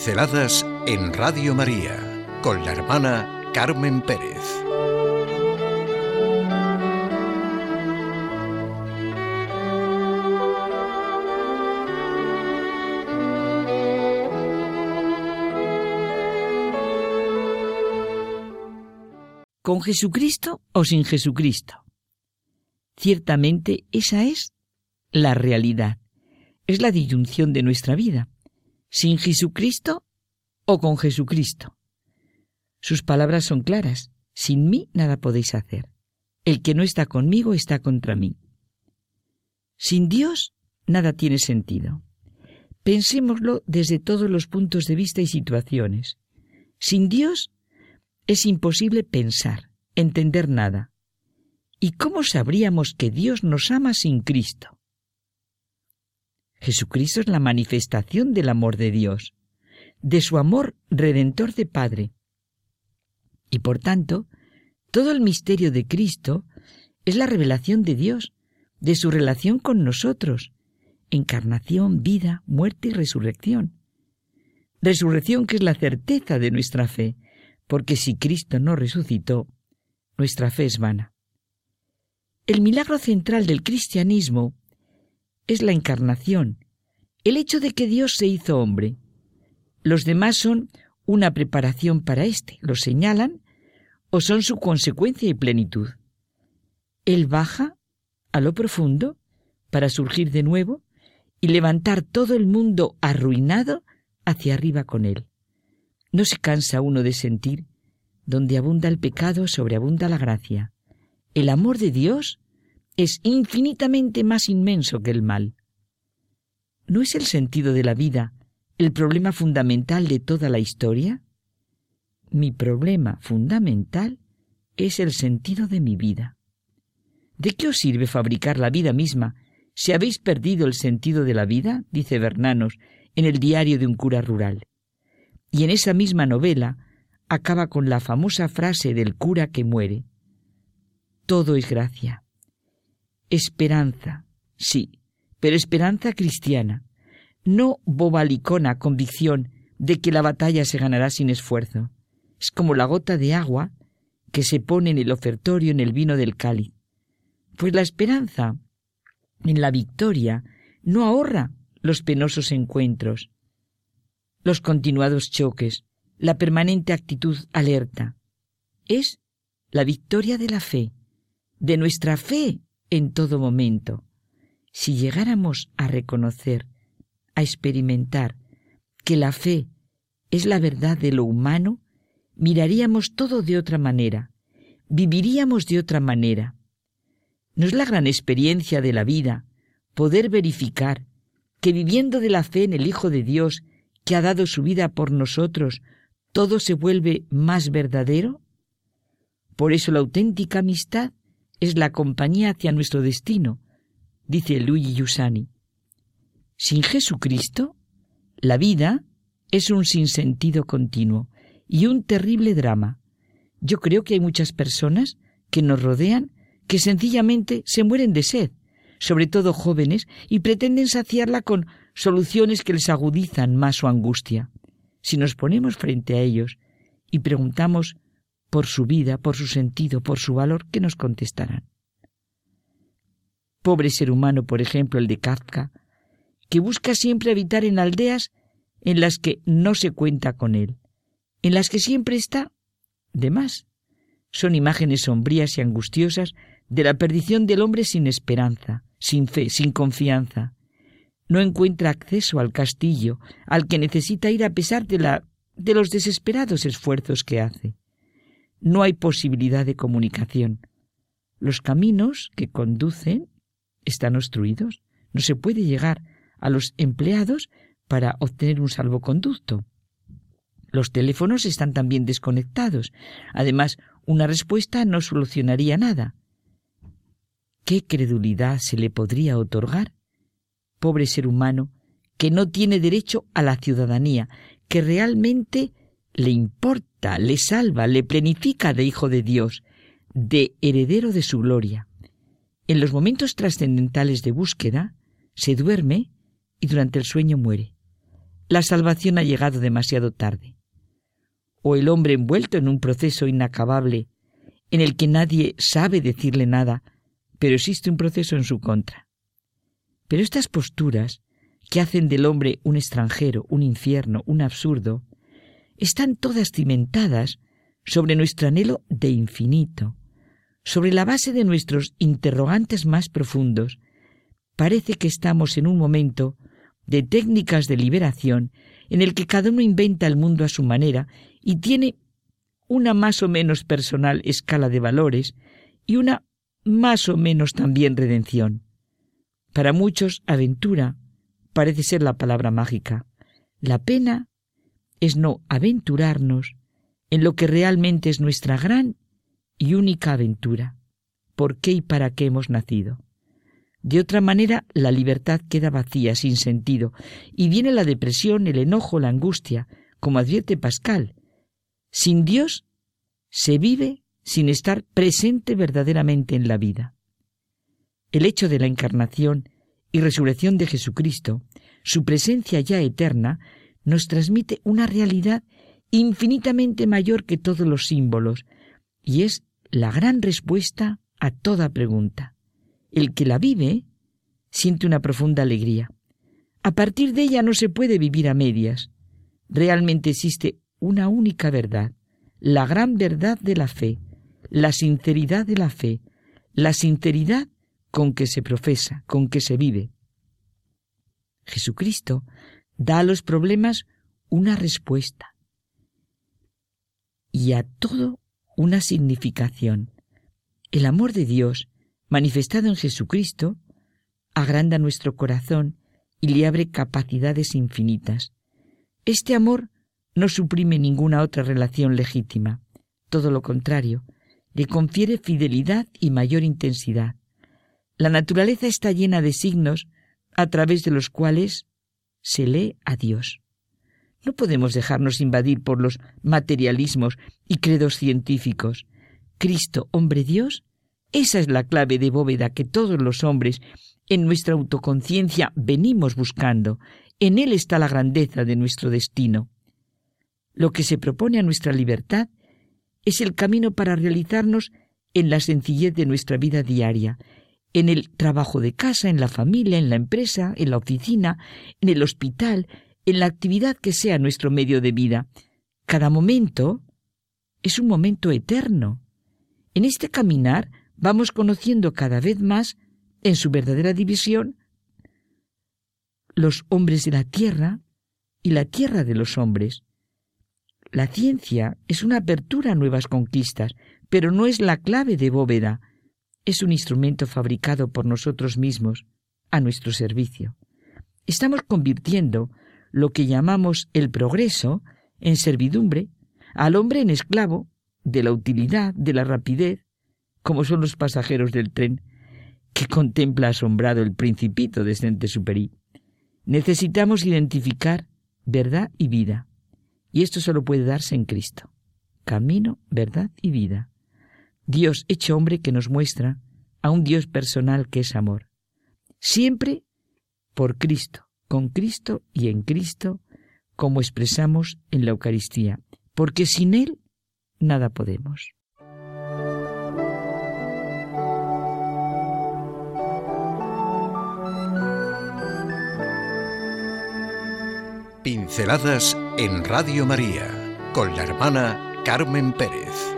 Pinceladas en Radio María con la hermana Carmen Pérez. ¿Con Jesucristo o sin Jesucristo? Ciertamente esa es la realidad, es la disyunción de nuestra vida sin Jesucristo o con Jesucristo. Sus palabras son claras. Sin mí nada podéis hacer. El que no está conmigo está contra mí. Sin Dios nada tiene sentido. Pensémoslo desde todos los puntos de vista y situaciones. Sin Dios es imposible pensar, entender nada. ¿Y cómo sabríamos que Dios nos ama sin Cristo? Jesucristo es la manifestación del amor de Dios, de su amor redentor de Padre. Y por tanto, todo el misterio de Cristo es la revelación de Dios, de su relación con nosotros, encarnación, vida, muerte y resurrección. Resurrección que es la certeza de nuestra fe, porque si Cristo no resucitó, nuestra fe es vana. El milagro central del cristianismo es la encarnación, el hecho de que Dios se hizo hombre. Los demás son una preparación para éste, lo señalan, o son su consecuencia y plenitud. Él baja a lo profundo para surgir de nuevo y levantar todo el mundo arruinado hacia arriba con él. No se cansa uno de sentir, donde abunda el pecado, sobreabunda la gracia. El amor de Dios es infinitamente más inmenso que el mal. ¿No es el sentido de la vida el problema fundamental de toda la historia? Mi problema fundamental es el sentido de mi vida. ¿De qué os sirve fabricar la vida misma si habéis perdido el sentido de la vida? dice Bernanos en el diario de un cura rural. Y en esa misma novela acaba con la famosa frase del cura que muere. Todo es gracia. Esperanza, sí, pero esperanza cristiana, no bobalicona convicción de que la batalla se ganará sin esfuerzo. Es como la gota de agua que se pone en el ofertorio en el vino del cáliz. Pues la esperanza en la victoria no ahorra los penosos encuentros, los continuados choques, la permanente actitud alerta. Es la victoria de la fe, de nuestra fe en todo momento. Si llegáramos a reconocer, a experimentar que la fe es la verdad de lo humano, miraríamos todo de otra manera, viviríamos de otra manera. ¿No es la gran experiencia de la vida poder verificar que viviendo de la fe en el Hijo de Dios, que ha dado su vida por nosotros, todo se vuelve más verdadero? Por eso la auténtica amistad es la compañía hacia nuestro destino, dice Luigi Giussani. Sin Jesucristo, la vida es un sinsentido continuo y un terrible drama. Yo creo que hay muchas personas que nos rodean que sencillamente se mueren de sed, sobre todo jóvenes, y pretenden saciarla con soluciones que les agudizan más su angustia. Si nos ponemos frente a ellos y preguntamos por su vida, por su sentido, por su valor, ¿qué nos contestarán? Pobre ser humano, por ejemplo, el de Kafka, que busca siempre habitar en aldeas en las que no se cuenta con él, en las que siempre está de más. Son imágenes sombrías y angustiosas de la perdición del hombre sin esperanza, sin fe, sin confianza. No encuentra acceso al castillo al que necesita ir a pesar de la de los desesperados esfuerzos que hace no hay posibilidad de comunicación. Los caminos que conducen están obstruidos. No se puede llegar a los empleados para obtener un salvoconducto. Los teléfonos están también desconectados. Además, una respuesta no solucionaría nada. ¿Qué credulidad se le podría otorgar? Pobre ser humano que no tiene derecho a la ciudadanía, que realmente le importa, le salva, le plenifica de Hijo de Dios, de heredero de su gloria. En los momentos trascendentales de búsqueda, se duerme y durante el sueño muere. la salvación ha llegado demasiado tarde. O el hombre envuelto en un proceso inacabable en el que nadie sabe decirle nada, pero existe un proceso en su contra. Pero estas posturas, que hacen del hombre un extranjero, un infierno, un absurdo, están todas cimentadas sobre nuestro anhelo de infinito, sobre la base de nuestros interrogantes más profundos. Parece que estamos en un momento de técnicas de liberación en el que cada uno inventa el mundo a su manera y tiene una más o menos personal escala de valores y una más o menos también redención. Para muchos, aventura parece ser la palabra mágica. La pena es no aventurarnos en lo que realmente es nuestra gran y única aventura. ¿Por qué y para qué hemos nacido? De otra manera, la libertad queda vacía, sin sentido, y viene la depresión, el enojo, la angustia, como advierte Pascal. Sin Dios se vive sin estar presente verdaderamente en la vida. El hecho de la encarnación y resurrección de Jesucristo, su presencia ya eterna, nos transmite una realidad infinitamente mayor que todos los símbolos, y es la gran respuesta a toda pregunta. El que la vive siente una profunda alegría. A partir de ella no se puede vivir a medias. Realmente existe una única verdad, la gran verdad de la fe, la sinceridad de la fe, la sinceridad con que se profesa, con que se vive. Jesucristo da a los problemas una respuesta y a todo una significación. El amor de Dios, manifestado en Jesucristo, agranda nuestro corazón y le abre capacidades infinitas. Este amor no suprime ninguna otra relación legítima. Todo lo contrario, le confiere fidelidad y mayor intensidad. La naturaleza está llena de signos a través de los cuales se lee a Dios. No podemos dejarnos invadir por los materialismos y credos científicos. Cristo, hombre Dios, esa es la clave de bóveda que todos los hombres en nuestra autoconciencia venimos buscando. En Él está la grandeza de nuestro destino. Lo que se propone a nuestra libertad es el camino para realizarnos en la sencillez de nuestra vida diaria, en el trabajo de casa, en la familia, en la empresa, en la oficina, en el hospital, en la actividad que sea nuestro medio de vida. Cada momento es un momento eterno. En este caminar vamos conociendo cada vez más, en su verdadera división, los hombres de la tierra y la tierra de los hombres. La ciencia es una apertura a nuevas conquistas, pero no es la clave de bóveda, es un instrumento fabricado por nosotros mismos, a nuestro servicio. Estamos convirtiendo lo que llamamos el progreso en servidumbre, al hombre en esclavo de la utilidad, de la rapidez, como son los pasajeros del tren, que contempla asombrado el principito de Saint-Exupéry. Necesitamos identificar verdad y vida, y esto solo puede darse en Cristo. Camino, verdad y vida. Dios hecho hombre que nos muestra a un Dios personal que es amor. Siempre por Cristo, con Cristo y en Cristo, como expresamos en la Eucaristía, porque sin Él nada podemos. Pinceladas en Radio María con la hermana Carmen Pérez.